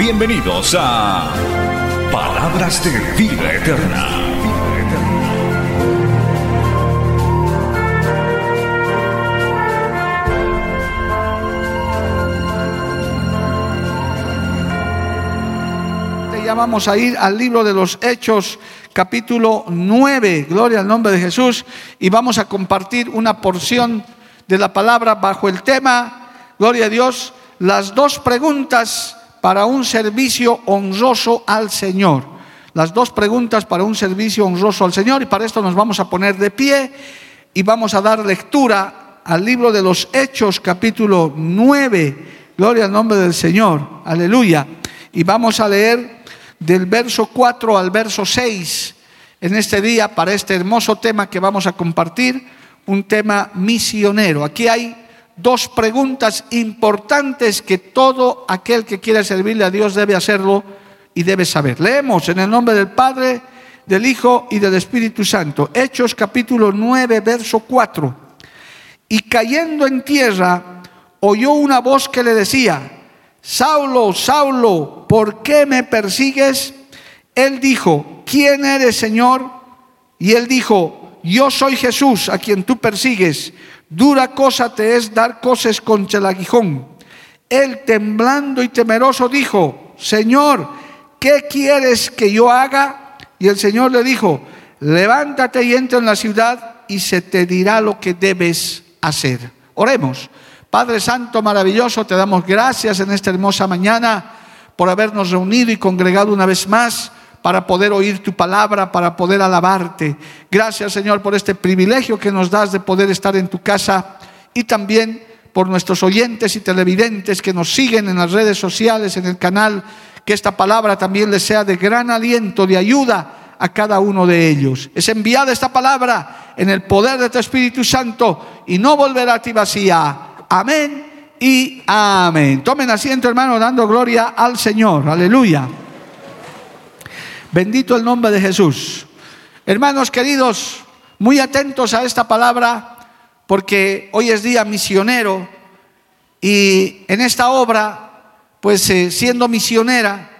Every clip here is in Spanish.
Bienvenidos a Palabras de Vida Eterna. Ya vamos a ir al libro de los Hechos, capítulo 9, gloria al nombre de Jesús, y vamos a compartir una porción de la palabra bajo el tema, gloria a Dios, las dos preguntas para un servicio honroso al Señor. Las dos preguntas para un servicio honroso al Señor, y para esto nos vamos a poner de pie y vamos a dar lectura al libro de los Hechos, capítulo 9, gloria al nombre del Señor, aleluya. Y vamos a leer del verso 4 al verso 6 en este día para este hermoso tema que vamos a compartir, un tema misionero. Aquí hay dos preguntas importantes que todo aquel que quiera servirle a Dios debe hacerlo y debe saber. Leemos en el nombre del Padre, del Hijo y del Espíritu Santo. Hechos capítulo 9, verso 4. Y cayendo en tierra, oyó una voz que le decía, Saulo, Saulo, ¿por qué me persigues? Él dijo, ¿quién eres, Señor? Y él dijo, yo soy Jesús, a quien tú persigues. Dura cosa te es dar cosas contra el aguijón. Él, temblando y temeroso, dijo, Señor, ¿qué quieres que yo haga? Y el Señor le dijo, levántate y entra en la ciudad y se te dirá lo que debes hacer. Oremos. Padre Santo, maravilloso, te damos gracias en esta hermosa mañana por habernos reunido y congregado una vez más para poder oír tu palabra, para poder alabarte. Gracias Señor por este privilegio que nos das de poder estar en tu casa y también por nuestros oyentes y televidentes que nos siguen en las redes sociales, en el canal, que esta palabra también les sea de gran aliento, de ayuda a cada uno de ellos. Es enviada esta palabra en el poder de tu Espíritu Santo y no volverá a ti vacía Amén y amén. Tomen asiento, hermano, dando gloria al Señor. Aleluya. Bendito el nombre de Jesús. Hermanos queridos, muy atentos a esta palabra, porque hoy es día misionero y en esta obra, pues eh, siendo misionera,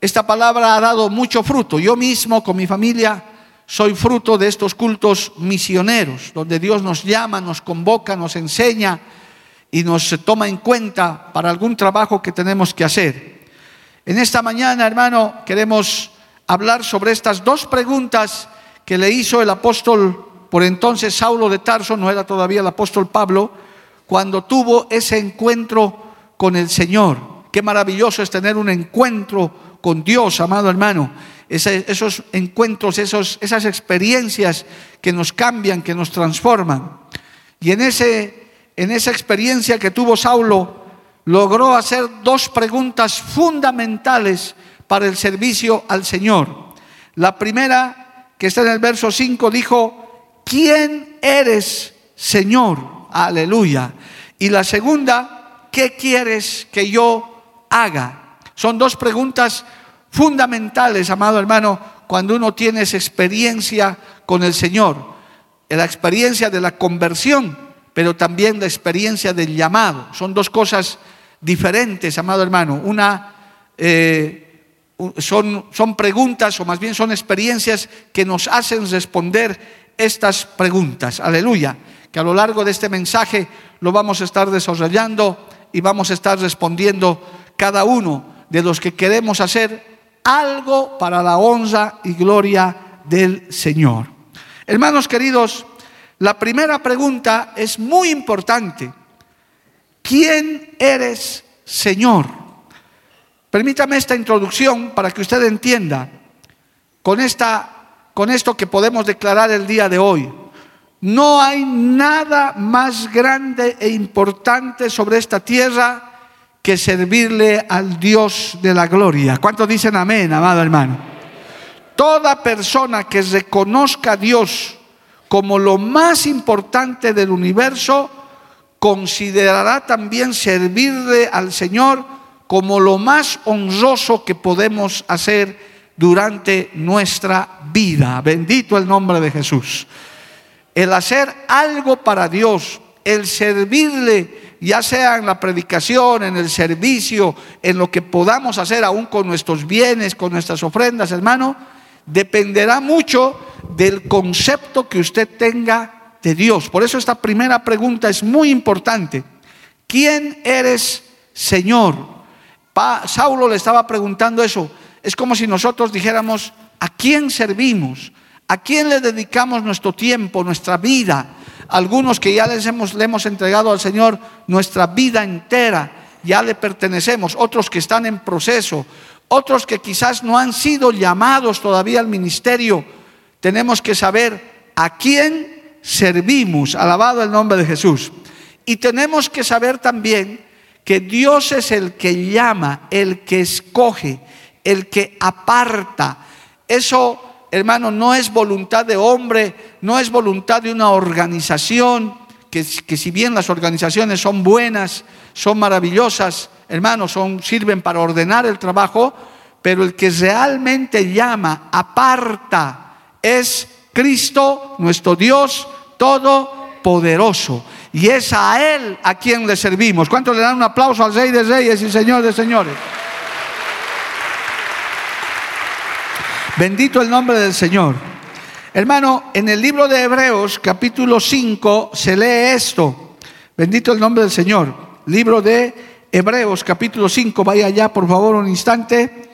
esta palabra ha dado mucho fruto. Yo mismo, con mi familia, soy fruto de estos cultos misioneros, donde Dios nos llama, nos convoca, nos enseña y nos toma en cuenta para algún trabajo que tenemos que hacer. En esta mañana, hermano, queremos hablar sobre estas dos preguntas que le hizo el apóstol, por entonces Saulo de Tarso, no era todavía el apóstol Pablo, cuando tuvo ese encuentro con el Señor. Qué maravilloso es tener un encuentro con Dios, amado hermano. esos encuentros, esos, esas experiencias que nos cambian, que nos transforman. Y en ese en esa experiencia que tuvo Saulo, logró hacer dos preguntas fundamentales para el servicio al Señor. La primera, que está en el verso 5, dijo, ¿quién eres, Señor? Aleluya. Y la segunda, ¿qué quieres que yo haga? Son dos preguntas fundamentales, amado hermano, cuando uno tiene esa experiencia con el Señor, la experiencia de la conversión pero también la experiencia del llamado. Son dos cosas diferentes, amado hermano. Una eh, son, son preguntas, o más bien son experiencias que nos hacen responder estas preguntas. Aleluya. Que a lo largo de este mensaje lo vamos a estar desarrollando y vamos a estar respondiendo cada uno de los que queremos hacer algo para la honra y gloria del Señor. Hermanos queridos, la primera pregunta es muy importante. ¿Quién eres, Señor? Permítame esta introducción para que usted entienda con, esta, con esto que podemos declarar el día de hoy. No hay nada más grande e importante sobre esta tierra que servirle al Dios de la gloria. ¿Cuántos dicen amén, amado hermano? Toda persona que reconozca a Dios como lo más importante del universo, considerará también servirle al Señor como lo más honroso que podemos hacer durante nuestra vida. Bendito el nombre de Jesús. El hacer algo para Dios, el servirle, ya sea en la predicación, en el servicio, en lo que podamos hacer aún con nuestros bienes, con nuestras ofrendas, hermano, dependerá mucho del concepto que usted tenga de Dios. Por eso esta primera pregunta es muy importante. ¿Quién eres, Señor? Saulo le estaba preguntando eso. Es como si nosotros dijéramos, ¿a quién servimos? ¿A quién le dedicamos nuestro tiempo, nuestra vida? Algunos que ya les hemos, le hemos entregado al Señor nuestra vida entera, ya le pertenecemos. Otros que están en proceso. Otros que quizás no han sido llamados todavía al ministerio. Tenemos que saber a quién servimos. Alabado el nombre de Jesús. Y tenemos que saber también que Dios es el que llama, el que escoge, el que aparta. Eso, hermano, no es voluntad de hombre, no es voluntad de una organización, que, que si bien las organizaciones son buenas, son maravillosas, hermanos, son, sirven para ordenar el trabajo, pero el que realmente llama, aparta, es Cristo, nuestro Dios Todopoderoso. Y es a Él a quien le servimos. ¿Cuántos le dan un aplauso al Rey de Reyes y Señor de Señores? Bendito el nombre del Señor. Hermano, en el libro de Hebreos, capítulo 5, se lee esto. Bendito el nombre del Señor. Libro de Hebreos, capítulo 5. Vaya allá, por favor, un instante.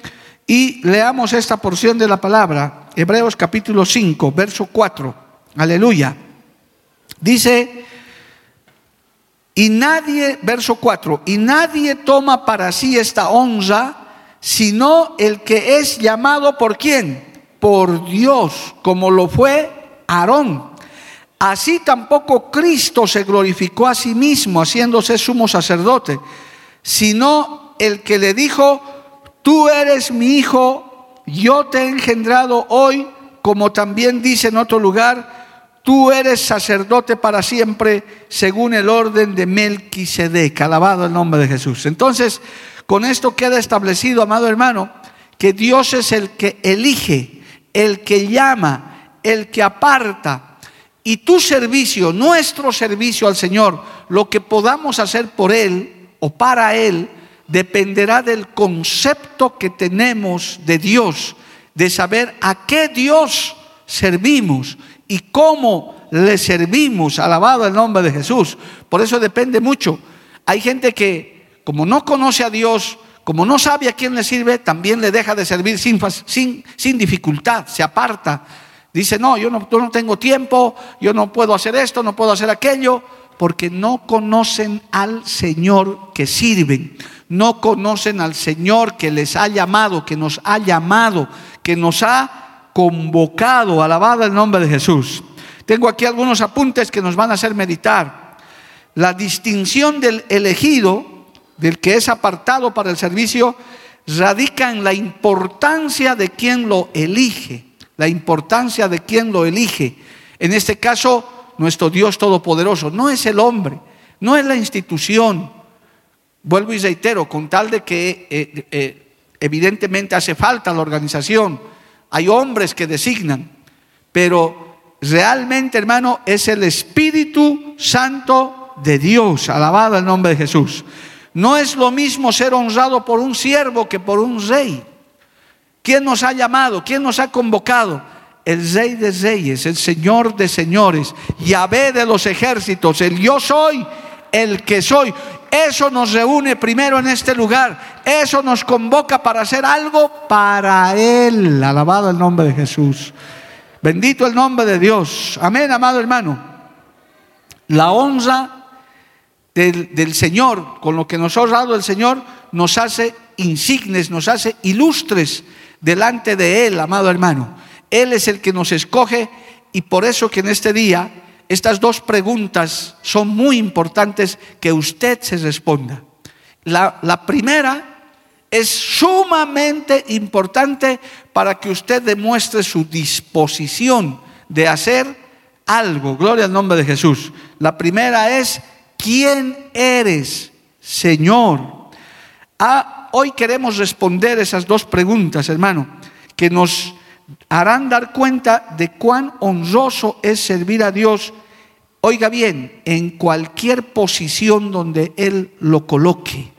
Y leamos esta porción de la palabra. Hebreos, capítulo 5, verso 4. Aleluya. Dice y nadie, verso 4, y nadie toma para sí esta honra, sino el que es llamado por quién? Por Dios, como lo fue Aarón. Así tampoco Cristo se glorificó a sí mismo, haciéndose sumo sacerdote, sino el que le dijo, tú eres mi hijo, yo te he engendrado hoy, como también dice en otro lugar, Tú eres sacerdote para siempre según el orden de Melquisedec. Alabado el nombre de Jesús. Entonces, con esto queda establecido, amado hermano, que Dios es el que elige, el que llama, el que aparta. Y tu servicio, nuestro servicio al Señor, lo que podamos hacer por Él o para Él, dependerá del concepto que tenemos de Dios, de saber a qué Dios servimos y cómo le servimos. Alabado el nombre de Jesús. Por eso depende mucho. Hay gente que, como no conoce a Dios, como no sabe a quién le sirve, también le deja de servir sin, sin, dificultad, se aparta. Dice, no yo, no, yo no tengo tiempo, yo no puedo hacer esto, no puedo hacer aquello, porque no conocen al Señor que sirven, no conocen al Señor que les ha llamado, que nos ha llamado, que nos ha convocado, alabado el nombre de Jesús. Tengo aquí algunos apuntes que nos van a hacer meditar. La distinción del elegido, del que es apartado para el servicio, radica en la importancia de quien lo elige, la importancia de quien lo elige. En este caso, nuestro Dios Todopoderoso, no es el hombre, no es la institución. Vuelvo y reitero, con tal de que eh, eh, evidentemente hace falta la organización, hay hombres que designan, pero realmente, hermano, es el Espíritu Santo de Dios. Alabado el nombre de Jesús. No es lo mismo ser honrado por un siervo que por un rey. ¿Quién nos ha llamado? ¿Quién nos ha convocado? El rey de reyes, el señor de señores, Yahvé de los ejércitos, el yo soy el que soy. Eso nos reúne primero en este lugar. Eso nos convoca para hacer algo para Él. Alabado el nombre de Jesús. Bendito el nombre de Dios. Amén, amado hermano. La honra del, Señor, con lo que nos ha honrado el Señor, nos hace insignes, nos hace ilustres delante de Él, amado hermano. Él es el que nos escoge y por eso que en este día estas dos preguntas son muy importantes que usted se responda. La, primera es sumamente importante para que usted demuestre su disposición de hacer algo. Gloria al nombre de Jesús. La primera es, ¿quién eres, Señor? Ah, hoy queremos responder esas dos preguntas, hermano, que nos harán dar cuenta de cuán honroso es servir a Dios. Oiga bien, en cualquier posición donde Él lo coloque.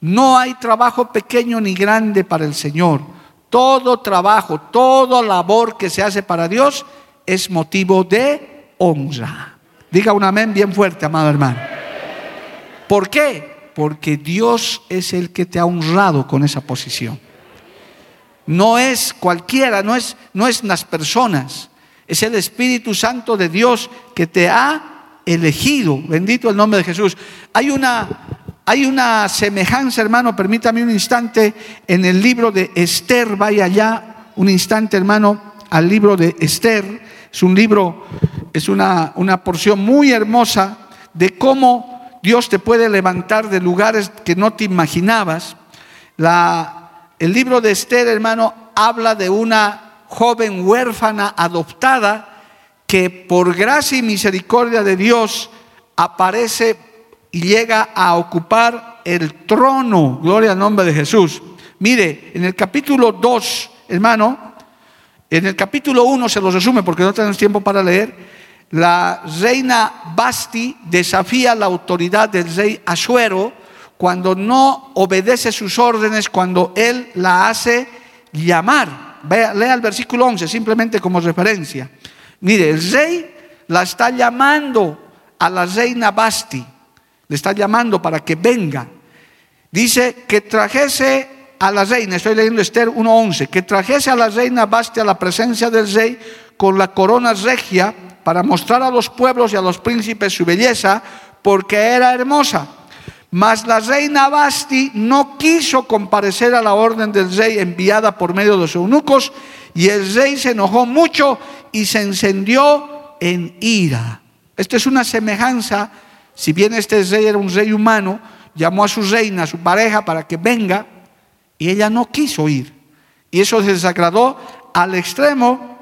No hay trabajo pequeño ni grande para el Señor. Todo trabajo, toda labor que se hace para Dios es motivo de honra. Diga un amén bien fuerte, amado hermano. ¿Por qué? Porque Dios es el que te ha honrado con esa posición. No es cualquiera, no es, no es las personas. Es el Espíritu Santo de Dios que te ha elegido. Bendito el nombre de Jesús. Hay una, hay una semejanza, hermano, permítame un instante, en el libro de Esther. Vaya allá un instante, hermano, al libro de Esther. Es un libro, es una, una porción muy hermosa de cómo Dios te puede levantar de lugares que no te imaginabas. La, el libro de Esther, hermano, habla de una joven huérfana adoptada que por gracia y misericordia de Dios aparece y llega a ocupar el trono. Gloria al nombre de Jesús. Mire, en el capítulo 2, hermano, en el capítulo 1 se lo resume porque no tenemos tiempo para leer. La reina Basti desafía la autoridad del rey Asuero cuando no obedece sus órdenes, cuando él la hace llamar. Vea, lea el versículo 11 simplemente como referencia. Mire, el rey la está llamando a la reina Basti, le está llamando para que venga. Dice que trajese a la reina, estoy leyendo Esther 1.11, que trajese a la reina Basti a la presencia del rey con la corona regia para mostrar a los pueblos y a los príncipes su belleza, porque era hermosa. Mas la reina Basti no quiso comparecer a la orden del rey enviada por medio de los eunucos, y el rey se enojó mucho y se encendió en ira. Esta es una semejanza, si bien este rey era un rey humano, llamó a su reina, a su pareja, para que venga, y ella no quiso ir. Y eso se desagradó al extremo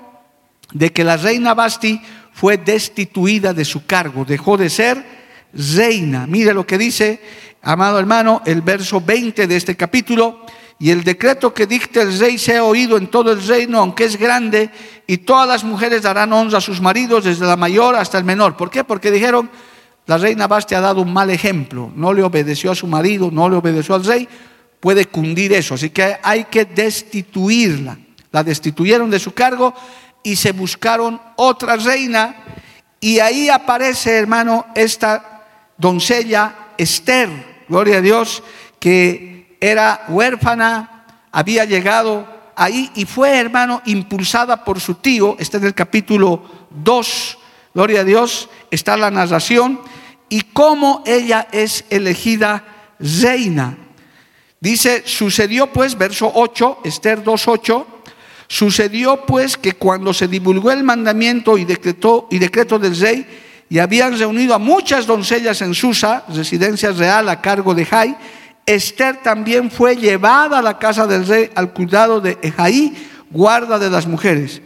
de que la reina Basti fue destituida de su cargo, dejó de ser reina. Mire lo que dice, amado hermano, el verso 20 de este capítulo. Y el decreto que dicta el rey se ha oído en todo el reino, aunque es grande, y todas las mujeres darán honra a sus maridos, desde la mayor hasta el menor. ¿Por qué? Porque dijeron, la reina Basti ha dado un mal ejemplo, no le obedeció a su marido, no le obedeció al rey, puede cundir eso. Así que hay que destituirla. La destituyeron de su cargo y se buscaron otra reina. Y ahí aparece, hermano, esta doncella Esther, gloria a Dios, que era huérfana, había llegado ahí y fue, hermano, impulsada por su tío. Está en el capítulo 2, gloria a Dios, está la narración. Y cómo ella es elegida reina. Dice, sucedió pues, verso 8, Esther 2.8, sucedió pues que cuando se divulgó el mandamiento y, decretó, y decreto del rey, y habían reunido a muchas doncellas en Susa, residencia real a cargo de Jai, Esther también fue llevada a la casa del rey al cuidado de Ejaí, guarda de las mujeres.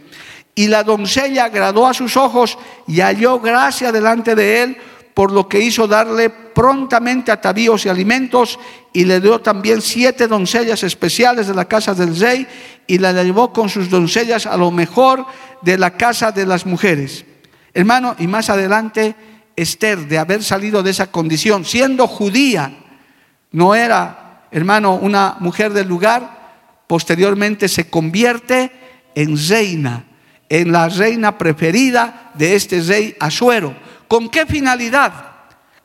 Y la doncella agradó a sus ojos y halló gracia delante de él, por lo que hizo darle prontamente atavíos y alimentos, y le dio también siete doncellas especiales de la casa del rey, y la llevó con sus doncellas a lo mejor de la casa de las mujeres. Hermano, y más adelante, Esther, de haber salido de esa condición, siendo judía, no era, hermano, una mujer del lugar, posteriormente se convierte en reina, en la reina preferida de este rey Asuero ¿Con qué finalidad?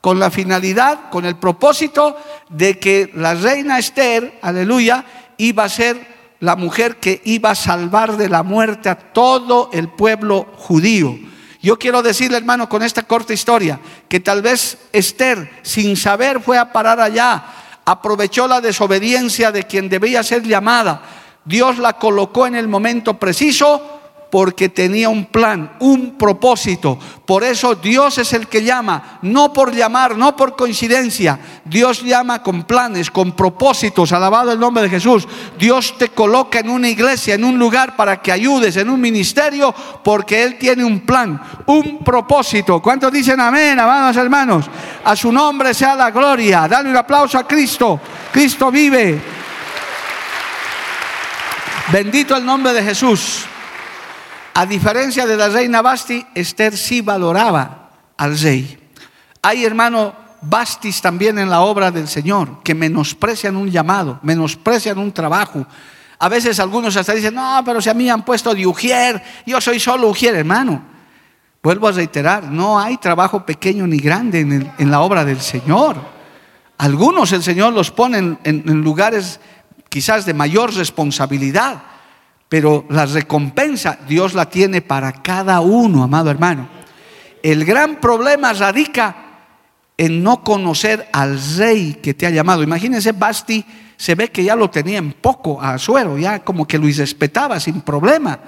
Con la finalidad, con el propósito de que la reina Esther, aleluya, iba a ser la mujer que iba a salvar de la muerte a todo el pueblo judío. Yo quiero decirle, hermano, con esta corta historia, que tal vez Esther, sin saber, fue a parar allá, aprovechó la desobediencia de quien debía ser llamada. Dios la colocó en el momento preciso porque tenía un plan, un propósito. Por eso Dios es el que llama, no por llamar, no por coincidencia. Dios llama con planes, con propósitos. Alabado el nombre de Jesús. Dios te coloca en una iglesia, en un lugar para que ayudes, en un ministerio, porque Él tiene un plan, un propósito. ¿Cuántos dicen amén, amados hermanos? A su nombre sea la gloria. Dale un aplauso a Cristo. Cristo vive. Bendito el nombre de Jesús. A diferencia de la reina Basti, Esther sí valoraba al rey. Hay, hermano, Bastis también en la obra del Señor, que menosprecian un llamado, menosprecian un trabajo. A veces algunos hasta dicen, no, pero si a mí han puesto de Ujier, yo soy solo Ujier, hermano. Vuelvo a reiterar, no hay trabajo pequeño ni grande en, la obra del Señor. Algunos el Señor los pone en lugares quizás de mayor responsabilidad pero la recompensa Dios la tiene para cada uno, amado hermano. El gran problema radica en no conocer al rey que te ha llamado. Imagínense, Basti se ve que ya lo tenía en poco a Suero, ya como que lo respetaba sin problema.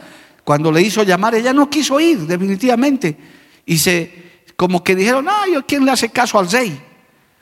Cuando le hizo llamar, ella no quiso ir, definitivamente. Y se, como que dijeron, no, ¿quién le hace caso al rey?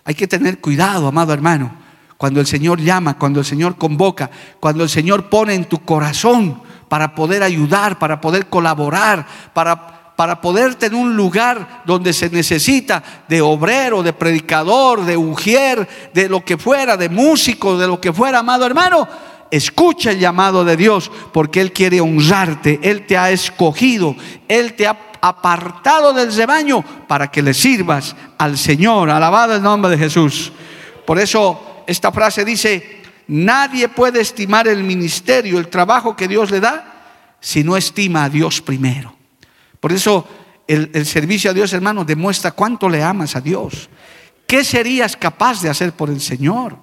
Hay que tener cuidado, amado hermano cuando el Señor llama, cuando el Señor convoca, cuando el Señor pone en tu corazón para poder ayudar, para poder colaborar, para, para poder tener un lugar donde se necesita de obrero, de predicador, de ujier, de lo que fuera, de músico, de lo que fuera, amado hermano. Escucha el llamado de Dios porque Él quiere honrarte, Él te ha escogido, Él te ha apartado del rebaño para que le sirvas al Señor. Alabado el nombre de Jesús. Por eso esta frase dice, nadie puede estimar el ministerio, el trabajo que Dios le da, si no estima a Dios primero. Por eso el, servicio a Dios, hermano, demuestra cuánto le amas a Dios. ¿Qué serías capaz de hacer por el Señor?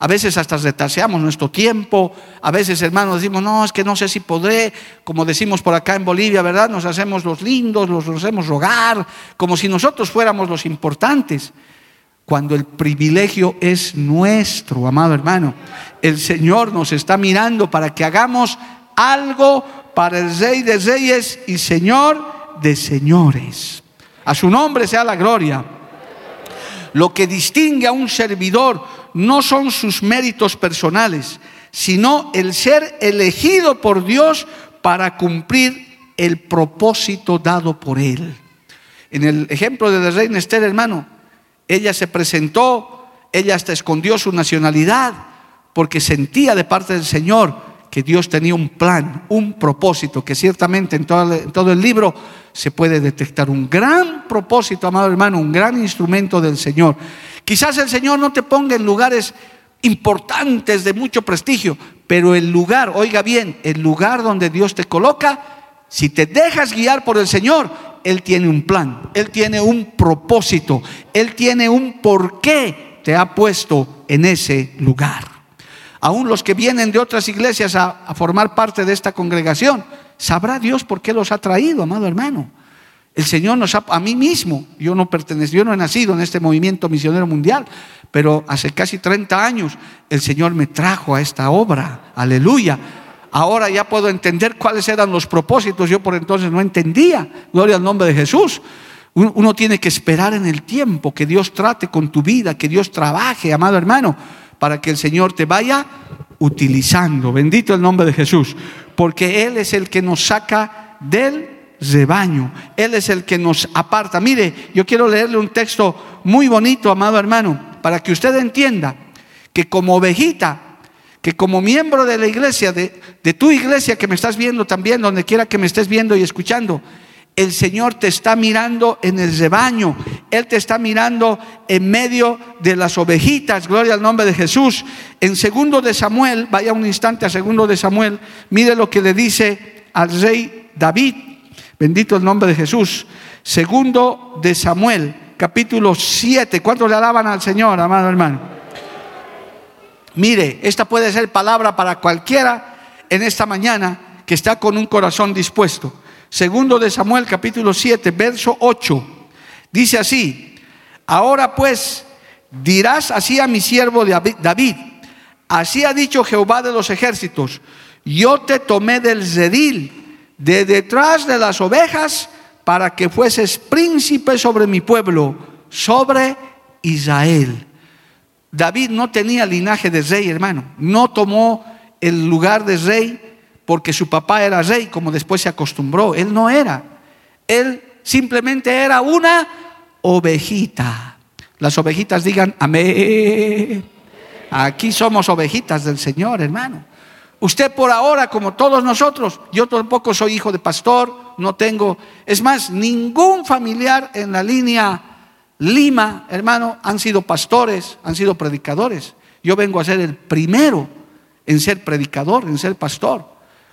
A veces hasta retraseamos nuestro tiempo, a veces hermanos decimos, no, es que no sé si podré, como decimos por acá en Bolivia, ¿verdad? Nos hacemos los lindos, los hacemos rogar, como si nosotros fuéramos los importantes cuando el privilegio es nuestro, amado hermano. El Señor nos está mirando para que hagamos algo para el Rey de Reyes y Señor de Señores. A su nombre sea la gloria. Lo que distingue a un servidor no son sus méritos personales, sino el ser elegido por Dios para cumplir el propósito dado por Él. En el ejemplo de la reina Esther, hermano, ella se presentó, ella hasta escondió su nacionalidad porque sentía de parte del Señor que Dios tenía un plan, un propósito, que ciertamente en todo, el libro se puede detectar un gran propósito, amado hermano, un gran instrumento del Señor. Quizás el Señor no te ponga en lugares importantes de mucho prestigio, pero el lugar, oiga bien, el lugar donde Dios te coloca, si te dejas guiar por el Señor, él tiene un plan, Él tiene un propósito, Él tiene un por qué te ha puesto en ese lugar. Aún los que vienen de otras iglesias a, formar parte de esta congregación, sabrá Dios por qué los ha traído, amado hermano. El Señor nos ha, a mí mismo, yo no pertenezco, yo no he nacido en este movimiento misionero mundial, pero hace casi 30 años el Señor me trajo a esta obra, aleluya Ahora ya puedo entender cuáles eran los propósitos. Yo por entonces no entendía. Gloria al nombre de Jesús. Uno tiene que esperar en el tiempo que Dios trate con tu vida, que Dios trabaje, amado hermano, para que el Señor te vaya utilizando. Bendito el nombre de Jesús. Porque Él es el que nos saca del rebaño. Él es el que nos aparta. Mire, yo quiero leerle un texto muy bonito, amado hermano, para que usted entienda que como ovejita que como miembro de la iglesia, de, tu iglesia que me estás viendo también, donde quiera que me estés viendo y escuchando, el Señor te está mirando en el rebaño, Él te está mirando en medio de las ovejitas, gloria al nombre de Jesús. En segundo de Samuel, vaya un instante a segundo de Samuel, mire lo que le dice al rey David, bendito el nombre de Jesús. Segundo de Samuel, capítulo 7, ¿cuántos le alaban al Señor, amado hermano? Mire, esta puede ser palabra para cualquiera en esta mañana que está con un corazón dispuesto. Segundo de Samuel capítulo 7, verso 8. Dice así, ahora pues dirás así a mi siervo David, así ha dicho Jehová de los ejércitos, yo te tomé del redil de detrás de las ovejas para que fueses príncipe sobre mi pueblo, sobre Israel. David no tenía linaje de rey, hermano. No tomó el lugar de rey porque su papá era rey, como después se acostumbró. Él no era. Él simplemente era una ovejita. Las ovejitas digan, amén. Aquí somos ovejitas del Señor, hermano. Usted por ahora, como todos nosotros, yo tampoco soy hijo de pastor, no tengo, es más, ningún familiar en la línea Lima, hermano, han sido pastores, han sido predicadores. Yo vengo a ser el primero en ser predicador, en ser pastor.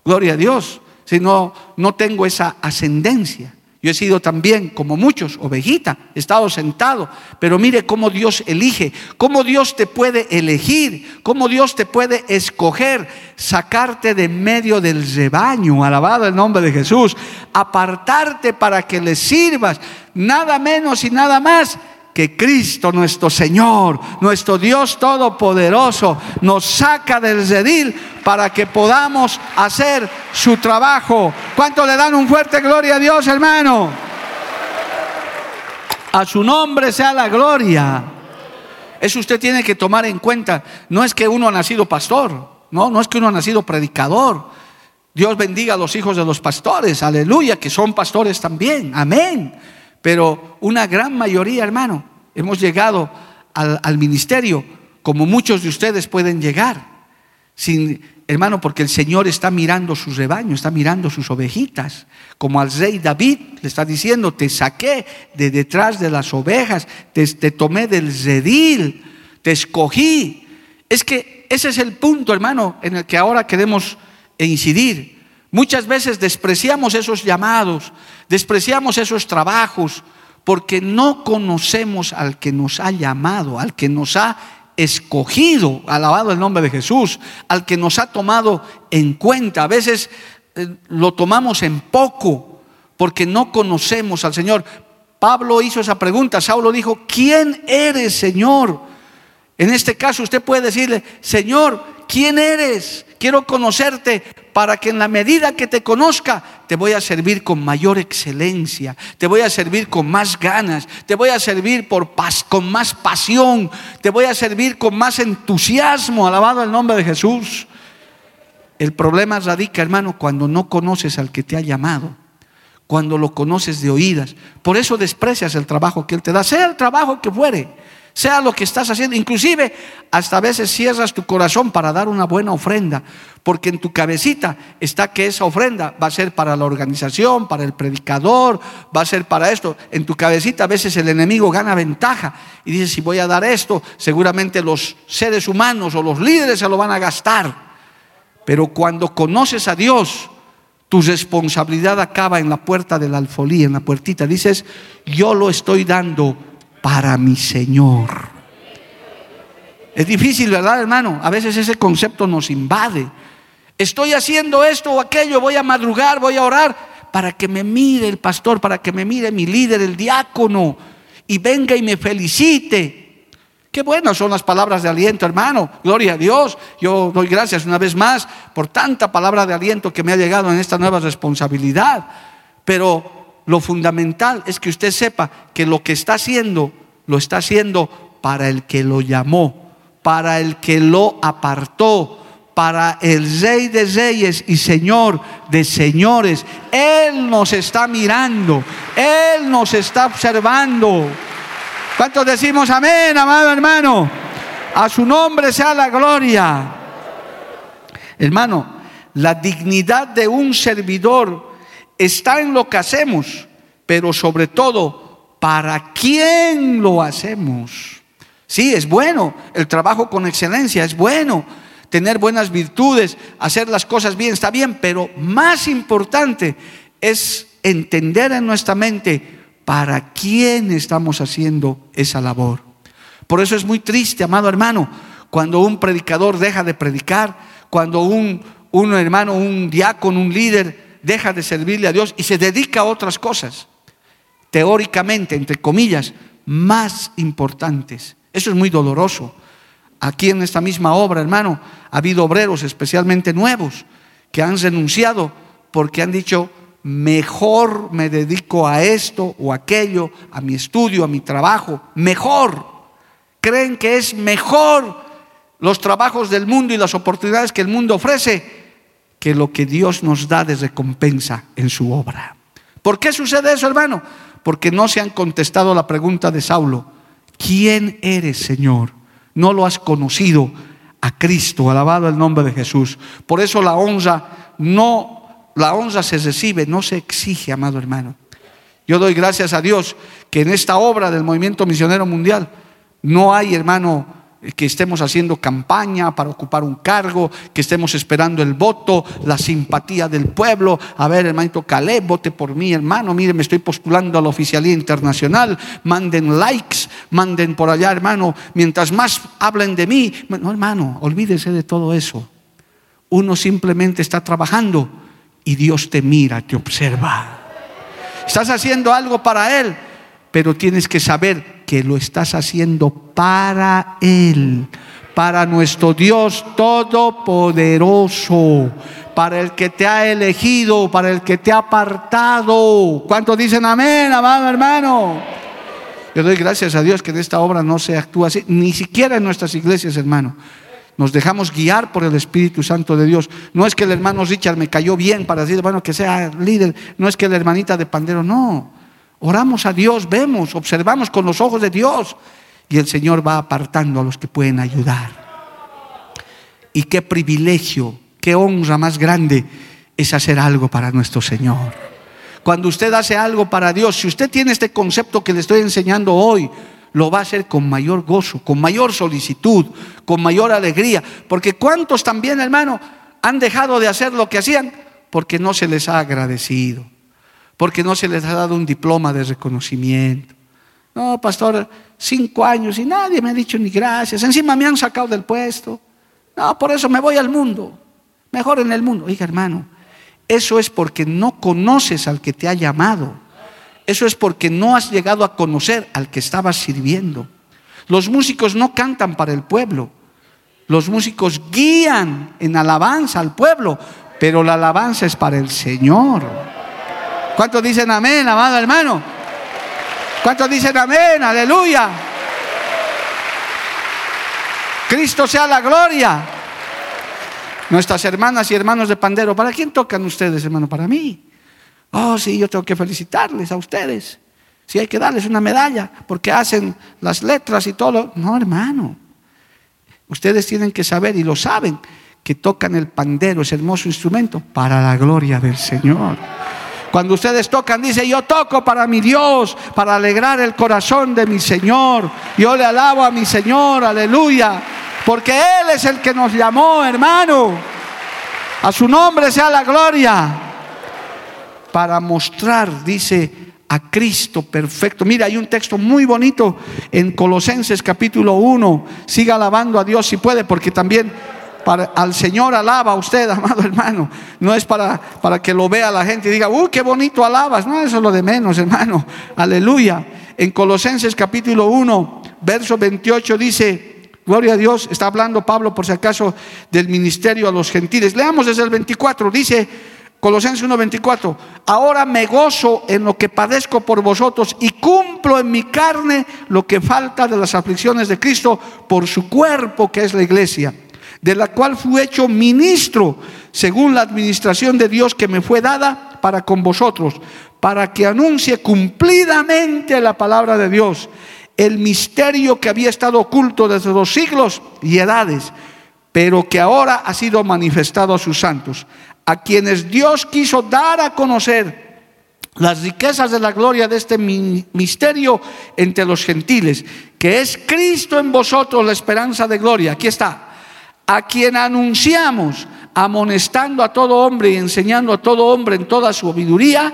Gloria a Dios. Si no, no tengo esa ascendencia. Yo he sido también, como muchos, ovejita, he estado sentado, pero mire cómo Dios elige, cómo Dios te puede elegir, cómo Dios te puede escoger, sacarte de medio del rebaño, alabado el nombre de Jesús, apartarte para que le sirvas, nada menos y nada más que Cristo nuestro Señor, nuestro Dios Todopoderoso, nos saca del redil para que podamos hacer su trabajo. ¿Cuánto le dan un fuerte gloria a Dios, hermano? A su nombre sea la gloria. Eso usted tiene que tomar en cuenta. No es que uno ha nacido pastor, no, no es que uno ha nacido predicador. Dios bendiga a los hijos de los pastores, aleluya, que son pastores también, amén. Pero una gran mayoría, hermano, hemos llegado al, ministerio como muchos de ustedes pueden llegar. Sin, hermano, porque el Señor está mirando sus rebaños, está mirando sus ovejitas. Como al rey David le está diciendo, te saqué de detrás de las ovejas, te, te tomé del redil, te escogí. Es que ese es el punto, hermano, en el que ahora queremos incidir. Muchas veces despreciamos esos llamados, despreciamos esos trabajos, porque no conocemos al que nos ha llamado, al que nos ha escogido, alabado el nombre de Jesús, al que nos ha tomado en cuenta. A veces eh, lo tomamos en poco, porque no conocemos al Señor. Pablo hizo esa pregunta, Saulo dijo, ¿quién eres, Señor? En este caso usted puede decirle, Señor, ¿quién eres? Quiero conocerte. Para que en la medida que te conozca, te voy a servir con mayor excelencia, te voy a servir con más ganas, te voy a servir por paz, con más pasión, te voy a servir con más entusiasmo, alabado el nombre de Jesús. El problema radica, hermano, cuando no conoces al que te ha llamado, cuando lo conoces de oídas. Por eso desprecias el trabajo que Él te da, sea el trabajo que fuere sea lo que estás haciendo. Inclusive hasta a veces cierras tu corazón para dar una buena ofrenda, porque en tu cabecita está que esa ofrenda va a ser para la organización, para el predicador, va a ser para esto. En tu cabecita a veces el enemigo gana ventaja y dice, si voy a dar esto, seguramente los seres humanos o los líderes se lo van a gastar. Pero cuando conoces a Dios, tu responsabilidad acaba en la puerta del alfolí, en la puertita. Dices, yo lo estoy dando para mi Señor. Es difícil, ¿verdad, hermano? A veces ese concepto nos invade. Estoy haciendo esto o aquello, voy a madrugar, voy a orar para que me mire el pastor, para que me mire mi líder, el diácono, y venga y me felicite. Qué buenas son las palabras de aliento, hermano. Gloria a Dios. Yo doy gracias una vez más por tanta palabra de aliento que me ha llegado en esta nueva responsabilidad. Pero lo fundamental es que usted sepa que lo que está haciendo, lo está haciendo para el que lo llamó, para el que lo apartó, para el rey de reyes y señor de señores. Él nos está mirando, Él nos está observando. ¿Cuántos decimos amén, amado hermano? A su nombre sea la gloria. Hermano, la dignidad de un servidor está en lo que hacemos, pero sobre todo, ¿para quién lo hacemos? Sí, es bueno, el trabajo con excelencia es bueno, tener buenas virtudes, hacer las cosas bien, está bien, pero más importante es entender en nuestra mente para quién estamos haciendo esa labor. Por eso es muy triste, amado hermano, cuando un predicador deja de predicar, cuando un, un hermano, un diácono, un líder deja de servirle a Dios y se dedica a otras cosas, teóricamente, entre comillas, más importantes. Eso es muy doloroso. Aquí en esta misma obra, hermano, ha habido obreros especialmente nuevos que han renunciado porque han dicho, mejor me dedico a esto o aquello, a mi estudio, a mi trabajo, mejor. Creen que es mejor los trabajos del mundo y las oportunidades que el mundo ofrece que lo que Dios nos da de recompensa en su obra. ¿Por qué sucede eso, hermano? Porque no se han contestado la pregunta de Saulo. ¿Quién eres, Señor? No lo has conocido a Cristo, alabado el nombre de Jesús. Por eso la honra no, la honra se recibe, no se exige, amado hermano. Yo doy gracias a Dios que en esta obra del movimiento misionero mundial no hay, hermano, que estemos haciendo campaña para ocupar un cargo, que estemos esperando el voto, la simpatía del pueblo. A ver, hermanito Caleb, vote por mí, hermano. Mire, me estoy postulando a la oficialía internacional. Manden likes, manden por allá, hermano. Mientras más hablen de mí. No, hermano, olvídese de todo eso. Uno simplemente está trabajando y Dios te mira, te observa. Estás haciendo algo para Él, pero tienes que saber que lo estás haciendo para Él, para nuestro Dios Todopoderoso, para el que te ha elegido, para el que te ha apartado. ¿Cuántos dicen amén, amado hermano? Yo doy gracias a Dios que en esta obra no se actúa así, ni siquiera en nuestras iglesias, hermano. Nos dejamos guiar por el Espíritu Santo de Dios. No es que el hermano Richard me cayó bien para decir, bueno, que sea líder. No es que la hermanita de Pandero, no. Oramos a Dios, vemos, observamos con los ojos de Dios y el Señor va apartando a los que pueden ayudar. Y qué privilegio, qué honra más grande es hacer algo para nuestro Señor. Cuando usted hace algo para Dios, si usted tiene este concepto que le estoy enseñando hoy, lo va a hacer con mayor gozo, con mayor solicitud, con mayor alegría. Porque cuántos también, hermano, han dejado de hacer lo que hacían porque no se les ha agradecido porque no se les ha dado un diploma de reconocimiento. No, pastor, cinco años y nadie me ha dicho ni gracias. Encima me han sacado del puesto. No, por eso me voy al mundo. Mejor en el mundo. Oiga, hermano, eso es porque no conoces al que te ha llamado. Eso es porque no has llegado a conocer al que estabas sirviendo. Los músicos no cantan para el pueblo. Los músicos guían en alabanza al pueblo, pero la alabanza es para el Señor. ¿Cuántos dicen amén, amado hermano? ¿Cuántos dicen amén? Aleluya. Cristo sea la gloria. Nuestras hermanas y hermanos de pandero, ¿para quién tocan ustedes, hermano? Para mí. Oh, sí, yo tengo que felicitarles a ustedes. Si hay que darles una medalla porque hacen las letras y todo. No, hermano. Ustedes tienen que saber y lo saben que tocan el pandero, ese hermoso instrumento, para la gloria del Señor. Cuando ustedes tocan, dice, yo toco para mi Dios, para alegrar el corazón de mi Señor. Yo le alabo a mi Señor, aleluya. Porque Él es el que nos llamó, hermano. A su nombre sea la gloria. Para mostrar, dice, a Cristo perfecto. Mira, hay un texto muy bonito en Colosenses capítulo 1. Siga alabando a Dios si puede, porque también al Señor alaba a usted, amado hermano. No es para, para que lo vea la gente y diga, uy, qué bonito alabas. No, eso es lo de menos, hermano. Aleluya. En Colosenses capítulo 1, verso 28 dice, gloria a Dios, está hablando Pablo por si acaso del ministerio a los gentiles. Leamos desde el 24, dice Colosenses 1:24, ahora me gozo en lo que padezco por vosotros y cumplo en mi carne lo que falta de las aflicciones de Cristo por su cuerpo que es la iglesia de la cual fui hecho ministro según la administración de Dios que me fue dada para con vosotros, para que anuncie cumplidamente la palabra de Dios, el misterio que había estado oculto desde los siglos y edades, pero que ahora ha sido manifestado a sus santos, a quienes Dios quiso dar a conocer las riquezas de la gloria de este misterio entre los gentiles, que es Cristo en vosotros la esperanza de gloria. Aquí está a quien anunciamos, amonestando a todo hombre y enseñando a todo hombre en toda su sabiduría,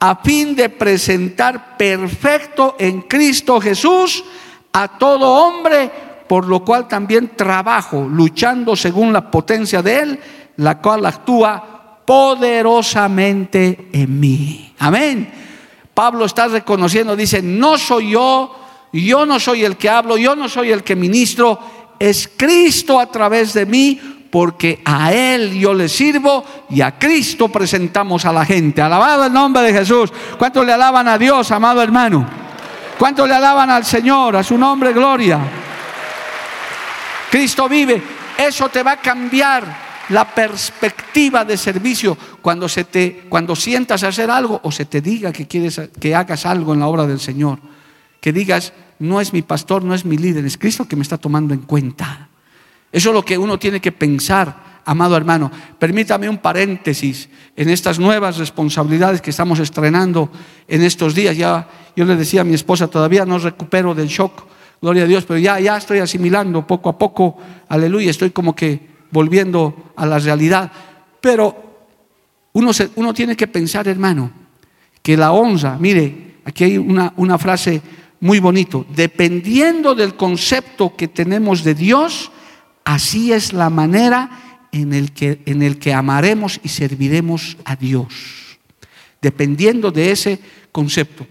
a fin de presentar perfecto en Cristo Jesús a todo hombre, por lo cual también trabajo, luchando según la potencia de Él, la cual actúa poderosamente en mí. Amén. Pablo está reconociendo, dice, no soy yo, yo no soy el que hablo, yo no soy el que ministro, es Cristo a través de mí porque a Él yo le sirvo y a Cristo presentamos a la gente. Alabado el nombre de Jesús. ¿Cuántos le alaban a Dios, amado hermano? ¿Cuántos le alaban al Señor, a su nombre, gloria? Cristo vive. Eso te va a cambiar la perspectiva de servicio cuando se te cuando sientas hacer algo o se te diga que quieres que hagas algo en la obra del Señor, que digas, no es mi pastor, no es mi líder, es Cristo que me está tomando en cuenta. Eso es lo que uno tiene que pensar, amado hermano. Permítame un paréntesis en estas nuevas responsabilidades que estamos estrenando en estos días. Ya yo le decía a mi esposa, todavía no recupero del shock, gloria a Dios, pero ya ya estoy asimilando poco a poco, aleluya, estoy como que volviendo a la realidad. Pero uno, uno tiene que pensar, hermano, que la honra, mire, aquí hay una, una frase muy bonito, dependiendo del concepto que tenemos de Dios, así es la manera en el que, en el que amaremos y serviremos a Dios. Dependiendo de ese concepto.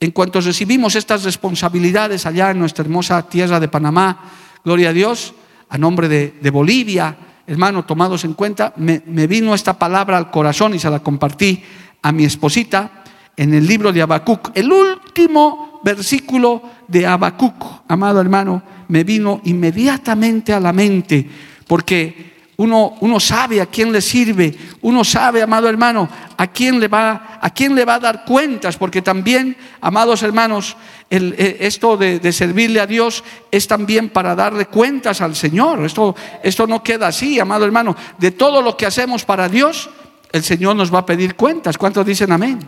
En cuanto recibimos estas responsabilidades allá en nuestra hermosa tierra de Panamá, gloria a Dios, a nombre de, Bolivia, hermano, tomados en cuenta, me, vino esta palabra al corazón y se la compartí a mi esposita en el libro de Habacuc. El último versículo de Habacuc, amado hermano, me vino inmediatamente a la mente, porque uno, uno, sabe a quién le sirve, uno sabe, amado hermano, a quién le va, a quién le va a dar cuentas, porque también, amados hermanos, el, eh, esto de, servirle a Dios es también para darle cuentas al Señor. Esto, esto no queda así, amado hermano. De todo lo que hacemos para Dios, el Señor nos va a pedir cuentas. ¿Cuántos dicen amén?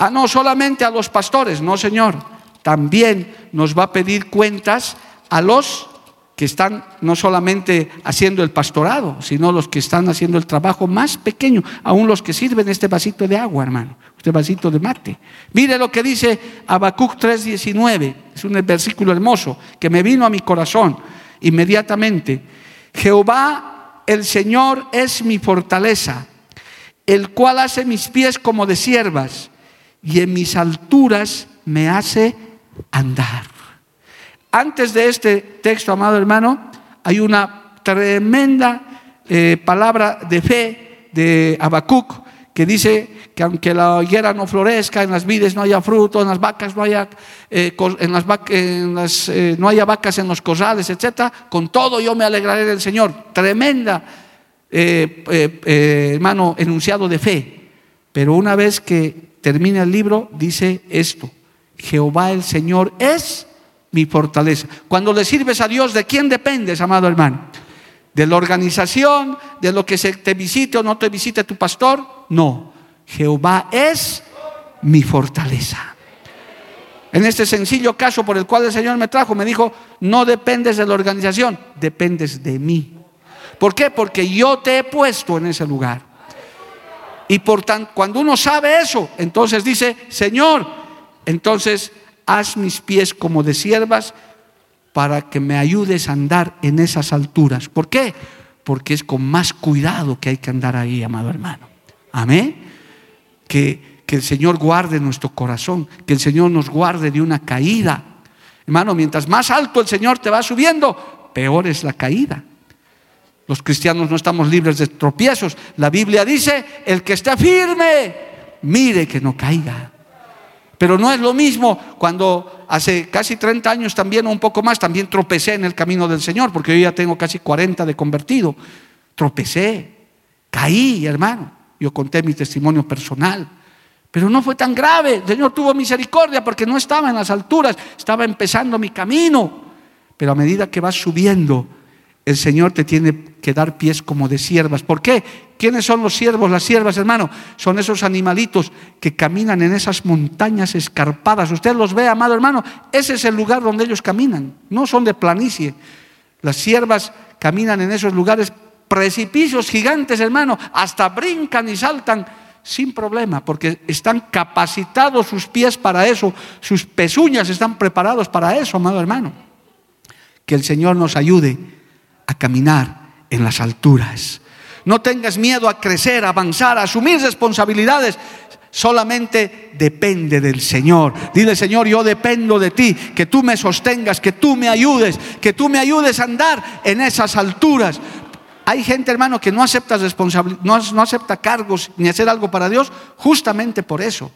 Ah, no solamente a los pastores, no, Señor. También nos va a pedir cuentas a los que están no solamente haciendo el pastorado, sino los que están haciendo el trabajo más pequeño, aún los que sirven este vasito de agua, hermano, este vasito de mate. Mire lo que dice Habacuc 3:19, es un versículo hermoso que me vino a mi corazón inmediatamente. Jehová el Señor es mi fortaleza, el cual hace mis pies como de siervas y en mis alturas me hace andar. Antes de este texto, amado hermano, hay una tremenda eh, palabra de fe de Habacuc que dice que aunque la higuera no florezca, en las vides no haya fruto, en las vacas no haya, eh, en las, eh, no haya vacas en los corrales, etc., con todo yo me alegraré del Señor. Tremenda, hermano, enunciado de fe. Pero una vez que termina el libro, dice esto, Jehová el Señor es mi fortaleza. Cuando le sirves a Dios, ¿de quién dependes, amado hermano? ¿De la organización? ¿De lo que se te visite o no te visite tu pastor? No. Jehová es mi fortaleza. En este sencillo caso por el cual el Señor me trajo, me dijo, no dependes de la organización, dependes de mí. ¿Por qué? Porque yo te he puesto en ese lugar. Y por tanto, cuando uno sabe eso, entonces dice, Señor, entonces haz mis pies como de siervas para que me ayudes a andar en esas alturas. ¿Por qué? Porque es con más cuidado que hay que andar ahí, amado hermano. Amén. Que, que el Señor guarde nuestro corazón, que el Señor nos guarde de una caída. Hermano, mientras más alto el Señor te va subiendo, peor es la caída. Los cristianos no estamos libres de tropiezos. La Biblia dice, el que está firme, mire que no caiga. Pero no es lo mismo cuando hace casi 30 años también o un poco más, también tropecé en el camino del Señor, porque yo ya tengo casi 40 de convertido. Tropecé, caí, hermano. Yo conté mi testimonio personal. Pero no fue tan grave. El Señor tuvo misericordia porque no estaba en las alturas, estaba empezando mi camino. Pero a medida que vas subiendo, el Señor te tiene que dar pies como de siervas. ¿Por qué? ¿Quiénes son los siervos, las siervas, hermano? Son esos animalitos que caminan en esas montañas escarpadas. Usted los ve, amado hermano, ese es el lugar donde ellos caminan. No son de planicie. Las siervas caminan en esos lugares precipicios gigantes, hermano. Hasta brincan y saltan sin problema, porque están capacitados sus pies para eso, sus pezuñas están preparados para eso, amado hermano. Que el Señor nos ayude a caminar en las alturas. No tengas miedo a crecer, a avanzar, a asumir responsabilidades. Solamente depende del Señor. Dile, Señor, yo dependo de ti, que tú me sostengas, que tú me ayudes, que tú me ayudes a andar en esas alturas. hay gente, hermano, que no acepta responsabilidad, no, no acepta cargos ni hacer algo para Dios, justamente por eso.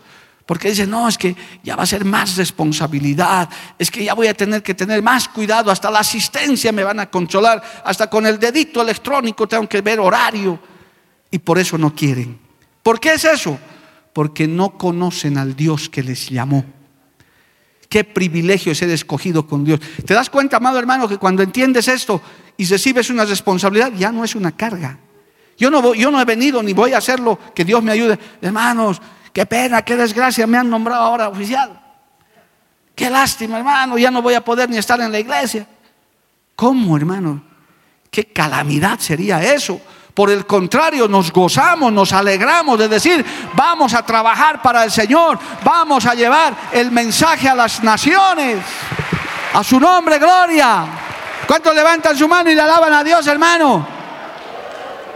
Porque dice, no, es que ya va a ser más responsabilidad, es que ya voy a tener que tener más cuidado, hasta la asistencia me van a controlar, hasta con el dedito electrónico tengo que ver horario. Y por eso no quieren. ¿Por qué es eso? Porque no conocen al Dios que les llamó. Qué privilegio ser escogido con Dios. ¿Te das cuenta, amado hermano, que cuando entiendes esto y recibes una responsabilidad, ya no es una carga? Yo no, yo no he venido ni voy a hacerlo, que Dios me ayude. Hermanos, Qué pena, qué desgracia, me han nombrado ahora oficial. Qué lástima, hermano, ya no voy a poder ni estar en la iglesia. ¿Cómo, hermano? Qué calamidad sería eso. Por el contrario, nos gozamos, nos alegramos de decir, vamos a trabajar para el Señor, vamos a llevar el mensaje a las naciones. A su nombre, gloria. ¿Cuántos levantan su mano y le alaban a Dios, hermano?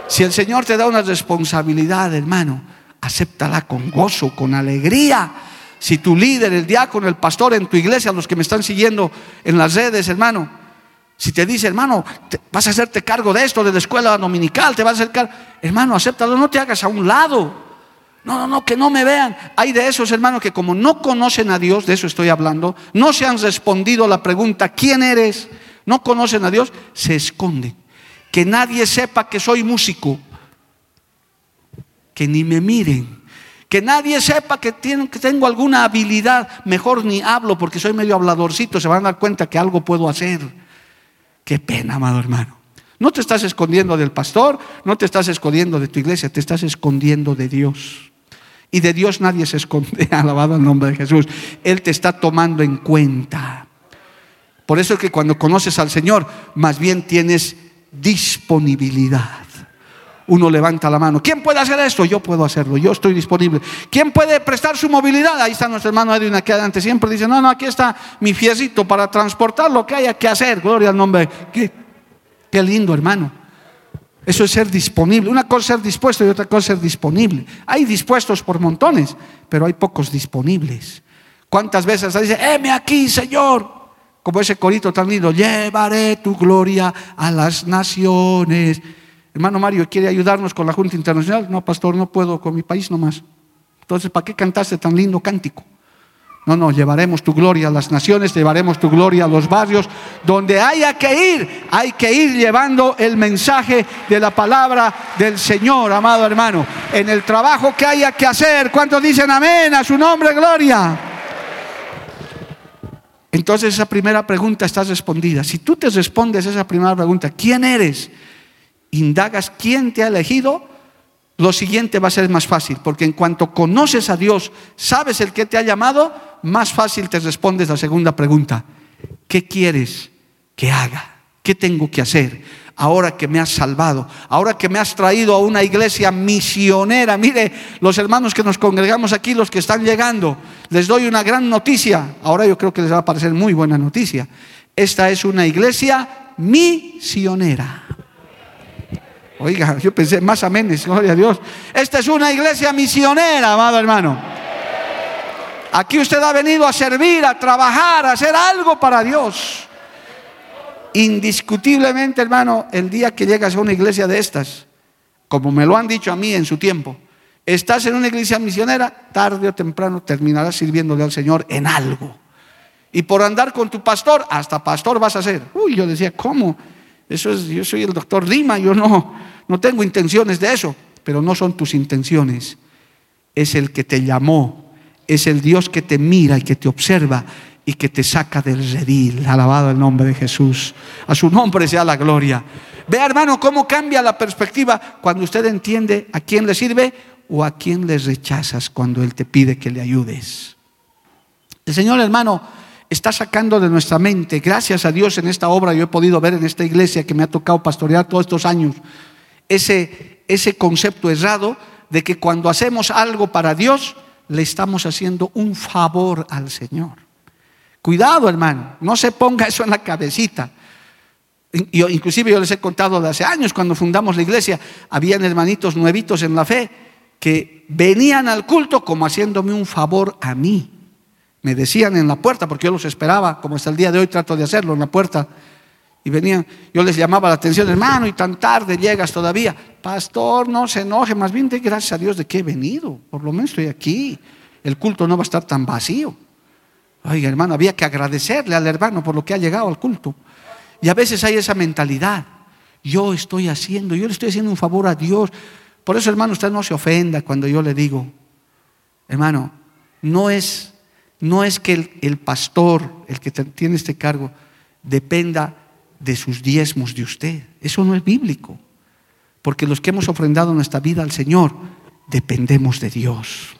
Si el Señor te da una responsabilidad, hermano, acéptala con gozo, con alegría. Si tu líder, el diácono, el pastor en tu iglesia, los que me están siguiendo en las redes, hermano, si te dice, hermano, vas a hacerte cargo de esto, de la escuela dominical, te vas a hacer hermano, acéptalo, no te hagas a un lado. No, no, no, que no me vean. Hay de esos hermanos que como no conocen a Dios, de eso estoy hablando, no se han respondido la pregunta, ¿quién eres? No conocen a Dios, se esconden. Que nadie sepa que soy músico que ni me miren, que nadie sepa que, tengo alguna habilidad, mejor ni hablo porque soy medio habladorcito, se van a dar cuenta que algo puedo hacer. Qué pena, amado hermano. No te estás escondiendo del pastor, no te estás escondiendo de tu iglesia, te estás escondiendo de Dios. Y de Dios nadie se esconde, alabado el nombre de Jesús. Él te está tomando en cuenta. Por eso es que cuando conoces al Señor, más bien tienes disponibilidad uno levanta la mano. ¿Quién puede hacer esto? Yo puedo hacerlo, yo estoy disponible. ¿Quién puede prestar su movilidad? Ahí está nuestro hermano Edwin aquí adelante. Siempre dice, no, no, aquí está mi fiecito para transportar lo que haya que hacer. Gloria al nombre. Qué, qué lindo, hermano. Eso es ser disponible. Una cosa es ser dispuesto y otra cosa es ser disponible. Hay dispuestos por montones, pero hay pocos disponibles. ¿Cuántas veces dice, heme aquí, Señor? Como ese corito tan lindo, llevaré tu gloria a las naciones. Hermano Mario, ¿quiere ayudarnos con la Junta Internacional? No, pastor, no puedo con mi país nomás. Entonces, ¿para qué cantaste tan lindo cántico? No, no, llevaremos tu gloria a las naciones, llevaremos tu gloria a los barrios, donde haya que ir, hay que ir llevando el mensaje de la palabra del Señor, amado hermano. En el trabajo que haya que hacer, ¿cuántos dicen amén a su nombre, gloria? Entonces esa primera pregunta está respondida. Si tú te respondes esa primera pregunta, ¿quién eres? Indagas quién te ha elegido, lo siguiente va a ser más fácil, porque en cuanto conoces a Dios, sabes el que te ha llamado, más fácil te respondes la segunda pregunta. ¿Qué quieres que haga? ¿Qué tengo que hacer? Ahora que me has salvado, ahora que me has traído a una iglesia misionera. Mire, los hermanos que nos congregamos aquí, los que están llegando, les doy una gran noticia. Ahora yo creo que les va a parecer muy buena noticia. Esta es una iglesia misionera. Oiga, yo pensé, más aménes, gloria a Dios. Esta es una iglesia misionera, amado hermano. Aquí usted ha venido a servir, a trabajar, a hacer algo para Dios. Indiscutiblemente, hermano, el día que llegas a una iglesia de estas, como me lo han dicho a mí en su tiempo, estás en una iglesia misionera, tarde o temprano terminarás sirviéndole al Señor en algo. Y por andar con tu pastor, hasta pastor vas a ser. Uy, yo decía, ¿cómo? Eso es, yo soy el doctor Lima, yo no, no tengo intenciones de eso, pero no son tus intenciones. Es el que te llamó, es el Dios que te mira y que te observa y que te saca del redil. Alabado el nombre de Jesús. A su nombre sea la gloria. Vea, hermano, cómo cambia la perspectiva cuando usted entiende a quién le sirve o a quién le rechazas cuando Él te pide que le ayudes. El Señor, hermano, está sacando de nuestra mente. Gracias a Dios en esta obra yo he podido ver en esta iglesia que me ha tocado pastorear todos estos años ese, ese concepto errado de que cuando hacemos algo para Dios le estamos haciendo un favor al Señor. Cuidado, hermano, no se ponga eso en la cabecita. Yo, inclusive yo les he contado de hace años, cuando fundamos la iglesia, habían hermanitos nuevitos en la fe que venían al culto como haciéndome un favor a mí. Me decían en la puerta, porque yo los esperaba, como hasta el día de hoy trato de hacerlo en la puerta. y venían, yo les llamaba la atención, hermano, y tan tarde llegas todavía. Pastor, no se enoje, más bien de gracias a Dios de que he venido, por lo menos estoy aquí. El culto no va a estar tan vacío. Oiga, hermano, había que agradecerle al hermano por lo que ha llegado al culto. Y a veces hay esa mentalidad. Yo estoy haciendo, yo le estoy haciendo un favor a Dios. Por eso, hermano, usted no se ofenda cuando yo le digo, hermano, no es, no es que el, pastor, el que tiene este cargo, dependa de sus diezmos de usted. Eso no es bíblico. Porque los que hemos ofrendado nuestra vida al Señor, dependemos de Dios.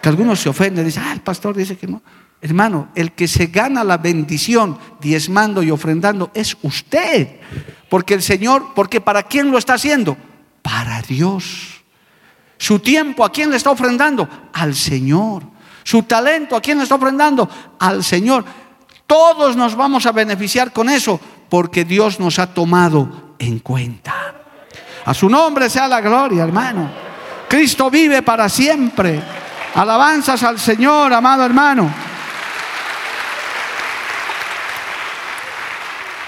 Que algunos se ofenden, dicen, ah, el pastor dice que no. Hermano, el que se gana la bendición diezmando y ofrendando es usted. Porque el Señor, porque ¿para quién lo está haciendo? Para Dios. Su tiempo, ¿a quién le está ofrendando? Al Señor. Su talento, ¿a quién le está ofrendando? Al Señor. Todos nos vamos a beneficiar con eso porque Dios nos ha tomado en cuenta. A su nombre sea la gloria, hermano. Cristo vive para siempre. Alabanzas al Señor, amado hermano.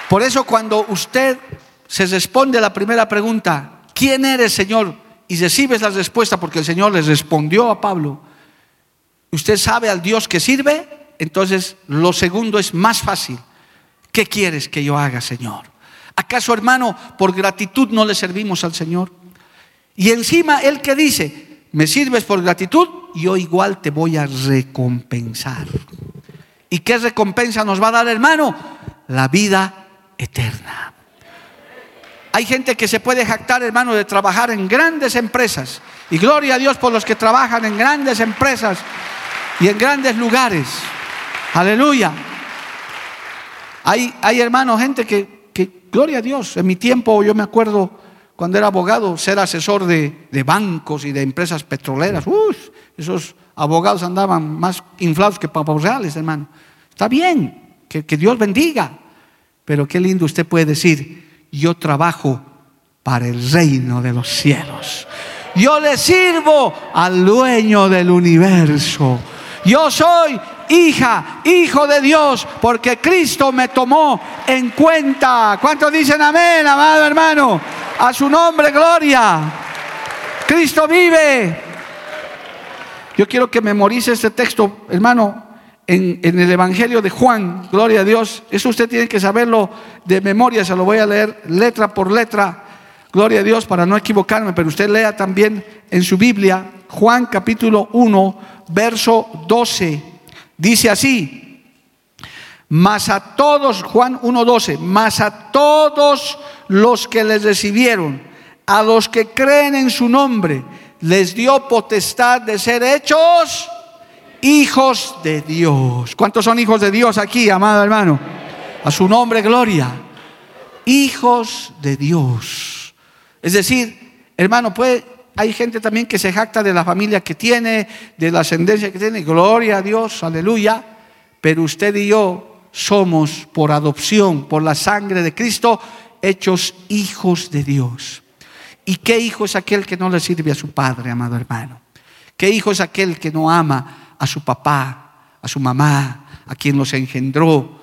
Por eso cuando usted se responde a la primera pregunta, ¿quién eres, Señor? Y recibes la respuesta porque el Señor les respondió a Pablo. ¿Usted sabe al Dios que sirve? Entonces, lo segundo es más fácil. ¿Qué quieres que yo haga, Señor? ¿Acaso, hermano, por gratitud no le servimos al Señor? Y encima, Él que dice, me sirves por gratitud, yo igual te voy a recompensar. ¿Y qué recompensa nos va a dar, hermano? La vida eterna. Hay gente que se puede jactar, hermano, de trabajar en grandes empresas. Y gloria a Dios por los que trabajan en grandes empresas y en grandes lugares. Aleluya. Hay, hay hermanos, gente que, que, gloria a Dios, en mi tiempo yo me acuerdo cuando era abogado, ser asesor de, de bancos y de empresas petroleras. esos abogados andaban más inflados que pavos reales, hermano. Está bien, que, que Dios bendiga. Pero qué lindo usted puede decir, yo trabajo para el reino de los cielos. Yo le sirvo al dueño del universo. Yo soy hija, hijo de Dios, porque Cristo me tomó en cuenta. ¿Cuántos dicen amén, amado hermano? A su nombre, gloria. Cristo vive. Yo quiero que memorice este texto, hermano, en, el Evangelio de Juan, gloria a Dios. Eso usted tiene que saberlo de memoria, se lo voy a leer letra por letra, gloria a Dios, para no equivocarme, pero usted lea también en su Biblia, Juan capítulo 1, verso 12. Dice así, mas a todos, Juan 1.12, mas a todos los que les recibieron, a los que creen en su nombre, les dio potestad de ser hechos hijos de Dios. ¿Cuántos son hijos de Dios aquí, amado hermano? A su nombre, gloria. Hijos de Dios. Es decir, hermano, puede hay gente también que se jacta de la familia que tiene, de la ascendencia que tiene. Gloria a Dios, aleluya. Pero usted y yo somos por adopción, por la sangre de Cristo, hechos hijos de Dios. ¿Y qué hijo es aquel que no le sirve a su padre, amado hermano? ¿Qué hijo es aquel que no ama a su papá, a su mamá, a quien los engendró?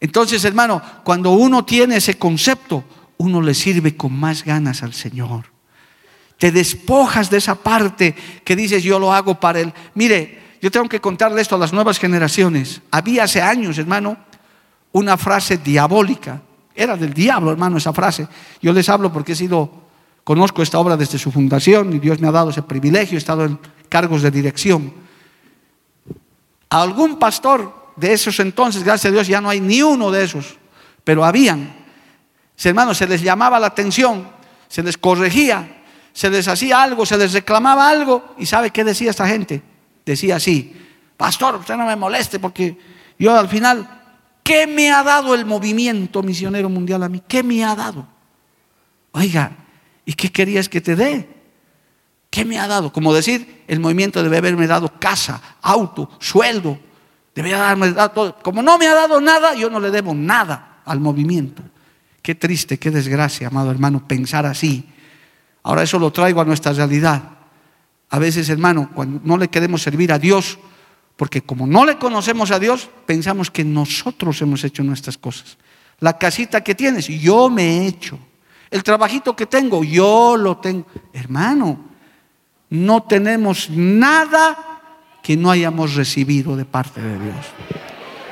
Entonces, hermano, cuando uno tiene ese concepto, uno le sirve con más ganas al Señor. Te despojas de esa parte que dices yo lo hago para él. Mire, yo tengo que contarle esto a las nuevas generaciones. Había hace años, hermano, una frase diabólica. Era del diablo, hermano, esa frase. Yo les hablo porque he sido, conozco esta obra desde su fundación y Dios me ha dado ese privilegio, he estado en cargos de dirección. A algún pastor de esos entonces, gracias a Dios, ya no hay ni uno de esos, pero habían. Se les llamaba la atención, se les corregía se les hacía algo, se les reclamaba algo. ¿Y sabe qué decía esta gente? Decía así, pastor, usted no me moleste porque yo al final, ¿qué me ha dado el movimiento misionero mundial a mí? ¿Qué me ha dado? Oiga, ¿y qué querías que te dé? ¿Qué me ha dado? Como decir, el movimiento debe haberme dado casa, auto, sueldo. Debe darme todo. Como no me ha dado nada, yo no le debo nada al movimiento. Qué triste, qué desgracia, amado hermano, pensar así. Ahora eso lo traigo a nuestra realidad. A veces, hermano, cuando no le queremos servir a Dios, porque como no le conocemos a Dios, pensamos que nosotros hemos hecho nuestras cosas. La casita que tienes, yo me he hecho. El trabajito que tengo, yo lo tengo. Hermano, no tenemos nada que no hayamos recibido de parte de Dios.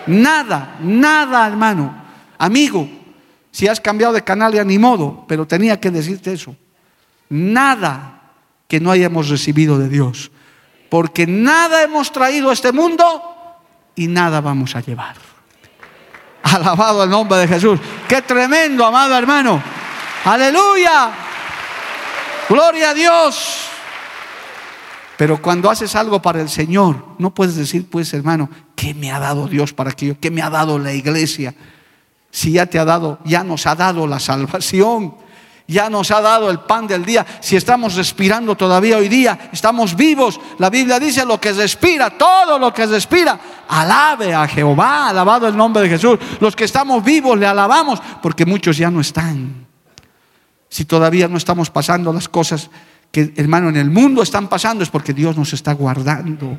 Nada, nada, hermano. Amigo, si has cambiado de canal ya ni modo, pero tenía que decirte eso. Nada que no hayamos recibido de Dios. Porque nada hemos traído a este mundo y nada vamos a llevar. Alabado el nombre de Jesús. Qué tremendo, amado hermano. Aleluya. Gloria a Dios. Pero cuando haces algo para el Señor, no puedes decir, pues hermano, ¿qué me ha dado Dios para aquello? ¿Qué me ha dado la iglesia? Si ya te ha dado, ya nos ha dado la salvación, ya nos ha dado el pan del día. Si estamos respirando todavía hoy día, estamos vivos. La Biblia dice lo que respira, todo lo que respira, alabe a Jehová, alabado el nombre de Jesús. Los que estamos vivos le alabamos porque muchos ya no están. Si todavía no estamos pasando las cosas que, hermano, en el mundo están pasando, es porque Dios nos está guardando.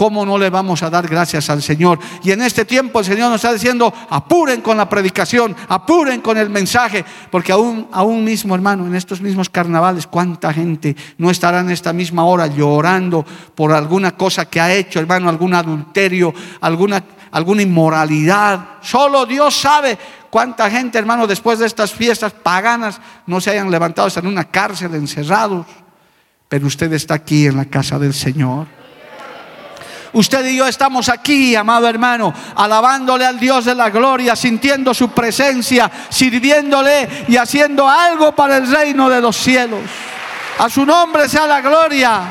¿Cómo no le vamos a dar gracias al Señor? Y en este tiempo el Señor nos está diciendo, apuren con la predicación, apuren con el mensaje, porque aún, aún mismo, hermano, en estos mismos carnavales, ¿cuánta gente no estará en esta misma hora llorando por alguna cosa que ha hecho, hermano, algún adulterio, alguna, alguna inmoralidad? Solo Dios sabe cuánta gente, hermano, después de estas fiestas paganas no se hayan levantado, están en una cárcel encerrados. Pero usted está aquí en la casa del Señor. Usted y yo estamos aquí, amado hermano, alabándole al Dios de la gloria, sintiendo su presencia, sirviéndole y haciendo algo para el reino de los cielos. A su nombre sea la gloria.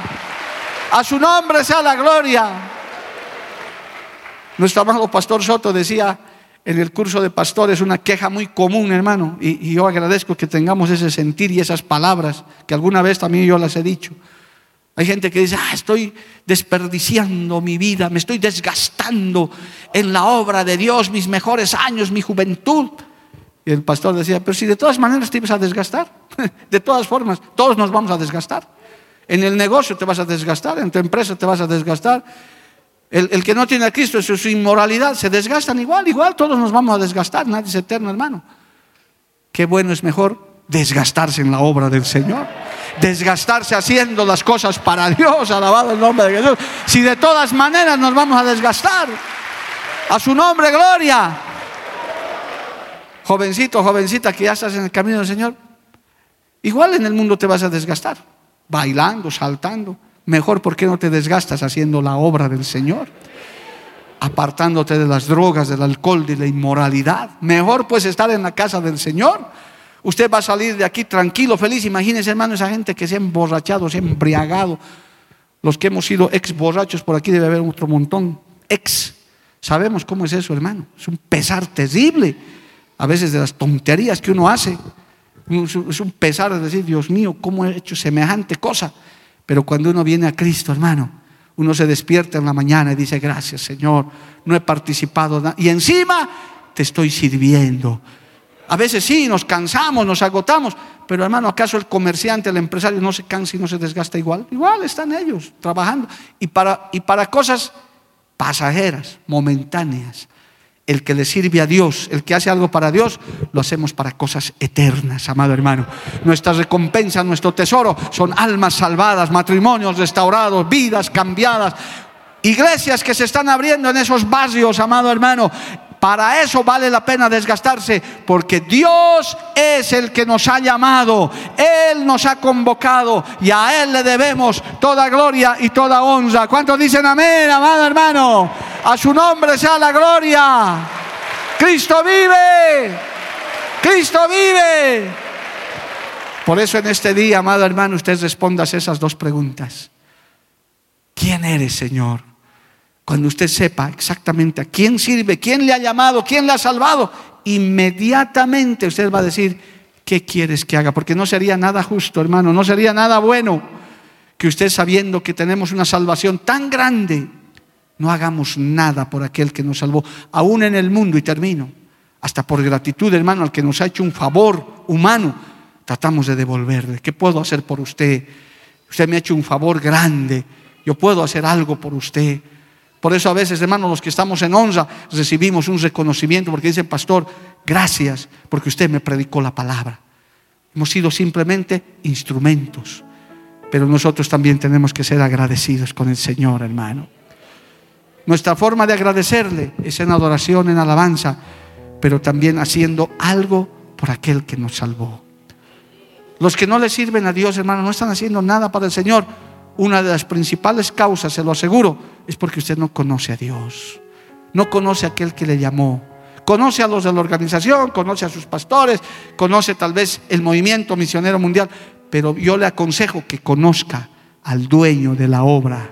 A su nombre sea la gloria. Nuestro amado pastor Soto decía en el curso de pastores una queja muy común, hermano, y, yo agradezco que tengamos ese sentir y esas palabras, que alguna vez también yo las he dicho. Hay gente que dice, ah, estoy desperdiciando mi vida, me estoy desgastando en la obra de Dios, mis mejores años, mi juventud. Y el pastor decía, pero si de todas maneras te ibas a desgastar, de todas formas, todos nos vamos a desgastar. En el negocio te vas a desgastar, en tu empresa te vas a desgastar. El, que no tiene a Cristo, su, su inmoralidad, se desgastan igual, igual, todos nos vamos a desgastar, nadie es eterno, hermano. Qué bueno es mejor desgastarse en la obra del Señor desgastarse haciendo las cosas para Dios, alabado el nombre de Jesús. Si de todas maneras nos vamos a desgastar, a su nombre, gloria. Jovencito, jovencita que ya estás en el camino del Señor, igual en el mundo te vas a desgastar, bailando, saltando. Mejor, ¿por qué no te desgastas haciendo la obra del Señor? Apartándote de las drogas, del alcohol, de la inmoralidad. Mejor pues estar en la casa del Señor Usted va a salir de aquí tranquilo, feliz. Imagínense, hermano, esa gente que se ha emborrachado, se ha embriagado. Los que hemos sido ex borrachos, por aquí debe haber otro montón. Ex. Sabemos cómo es eso, hermano. Es un pesar terrible. A veces de las tonterías que uno hace. Es un pesar de decir, Dios mío, ¿cómo he hecho semejante cosa? Pero cuando uno viene a Cristo, hermano, uno se despierta en la mañana y dice, gracias Señor, no he participado. Y encima te estoy sirviendo. A veces sí, nos cansamos, nos agotamos, pero hermano, ¿acaso el comerciante, el empresario no se cansa y no se desgasta igual? Igual están ellos trabajando. Y para, y para cosas pasajeras, momentáneas. El que le sirve a Dios, el que hace algo para Dios, lo hacemos para cosas eternas, amado hermano. Nuestra recompensa, nuestro tesoro son almas salvadas, matrimonios restaurados, vidas cambiadas, iglesias que se están abriendo en esos barrios, amado hermano, para eso vale la pena desgastarse, porque Dios es el que nos ha llamado, Él nos ha convocado y a Él le debemos toda gloria y toda honra. ¿Cuántos dicen amén, amado hermano? A su nombre sea la gloria. Cristo vive, Cristo vive. Por eso en este día, amado hermano, usted responda esas dos preguntas. ¿Quién eres, Señor? Cuando usted sepa exactamente a quién sirve, quién le ha llamado, quién le ha salvado, inmediatamente usted va a decir, ¿qué quieres que haga? Porque no sería nada justo, hermano, no sería nada bueno que usted sabiendo que tenemos una salvación tan grande, no hagamos nada por aquel que nos salvó, aún en el mundo, y termino, hasta por gratitud, hermano, al que nos ha hecho un favor humano, tratamos de devolverle. ¿Qué puedo hacer por usted? Usted me ha hecho un favor grande, yo puedo hacer algo por usted. Por eso a veces, hermanos, los que estamos en onza recibimos un reconocimiento porque dicen, pastor, gracias porque usted me predicó la palabra. Hemos sido simplemente instrumentos, pero nosotros también tenemos que ser agradecidos con el Señor, hermano. Nuestra forma de agradecerle es en adoración, en alabanza, pero también haciendo algo por aquel que nos salvó. Los que no le sirven a Dios, hermano, no están haciendo nada para el Señor. Una de las principales causas, se lo aseguro, es porque usted no conoce a Dios. No conoce a aquel que le llamó. Conoce a los de la organización, conoce a sus pastores, conoce tal vez el movimiento misionero mundial, pero yo le aconsejo que conozca al dueño de la obra,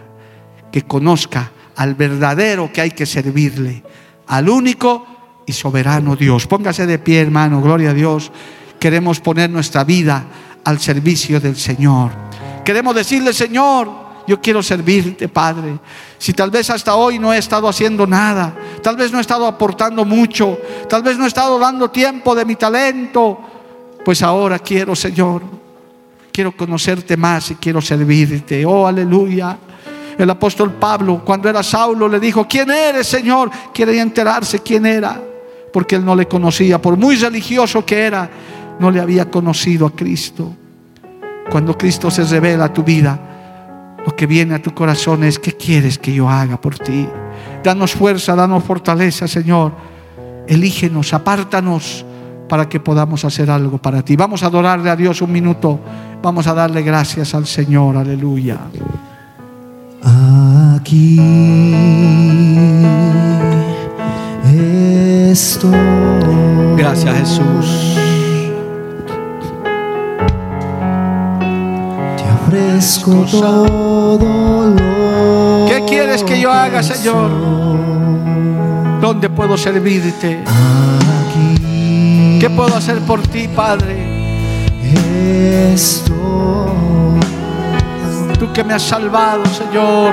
que conozca al verdadero que hay que servirle, al único y soberano Dios. Póngase de pie, hermano, gloria a Dios. Queremos poner nuestra vida al servicio del Señor. Queremos decirle, Señor, yo quiero servirte, Padre. Si tal vez hasta hoy no he estado haciendo nada, tal vez no he estado aportando mucho, tal vez no he estado dando tiempo de mi talento, pues ahora quiero, Señor, quiero conocerte más y quiero servirte. Oh, aleluya. El apóstol Pablo, cuando era Saulo, le dijo, ¿quién eres, Señor? Quería enterarse quién era, porque él no le conocía. Por muy religioso que era, no le había conocido a Cristo. Cuando Cristo se revela a tu vida, lo que viene a tu corazón es, ¿qué quieres que yo haga por ti? Danos fuerza, danos fortaleza, Señor. Elígenos, apártanos para que podamos hacer algo para ti. Vamos a adorarle a Dios un minuto. Vamos a darle gracias al Señor. Aleluya. Aquí estoy. Gracias Jesús. Ofrezco todo lo ¿Qué quieres que yo haga, Señor? ¿Dónde puedo servirte? Aquí ¿Qué puedo hacer por ti, Padre? estoy. Tú que me has salvado, Señor.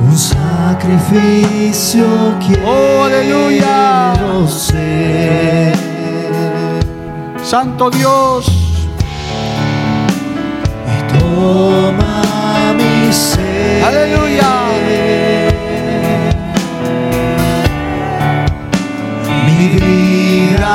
Un sacrificio quiero Oh, aleluya. ser. Santo Dios, toma mi ser. aleluya. Mi vida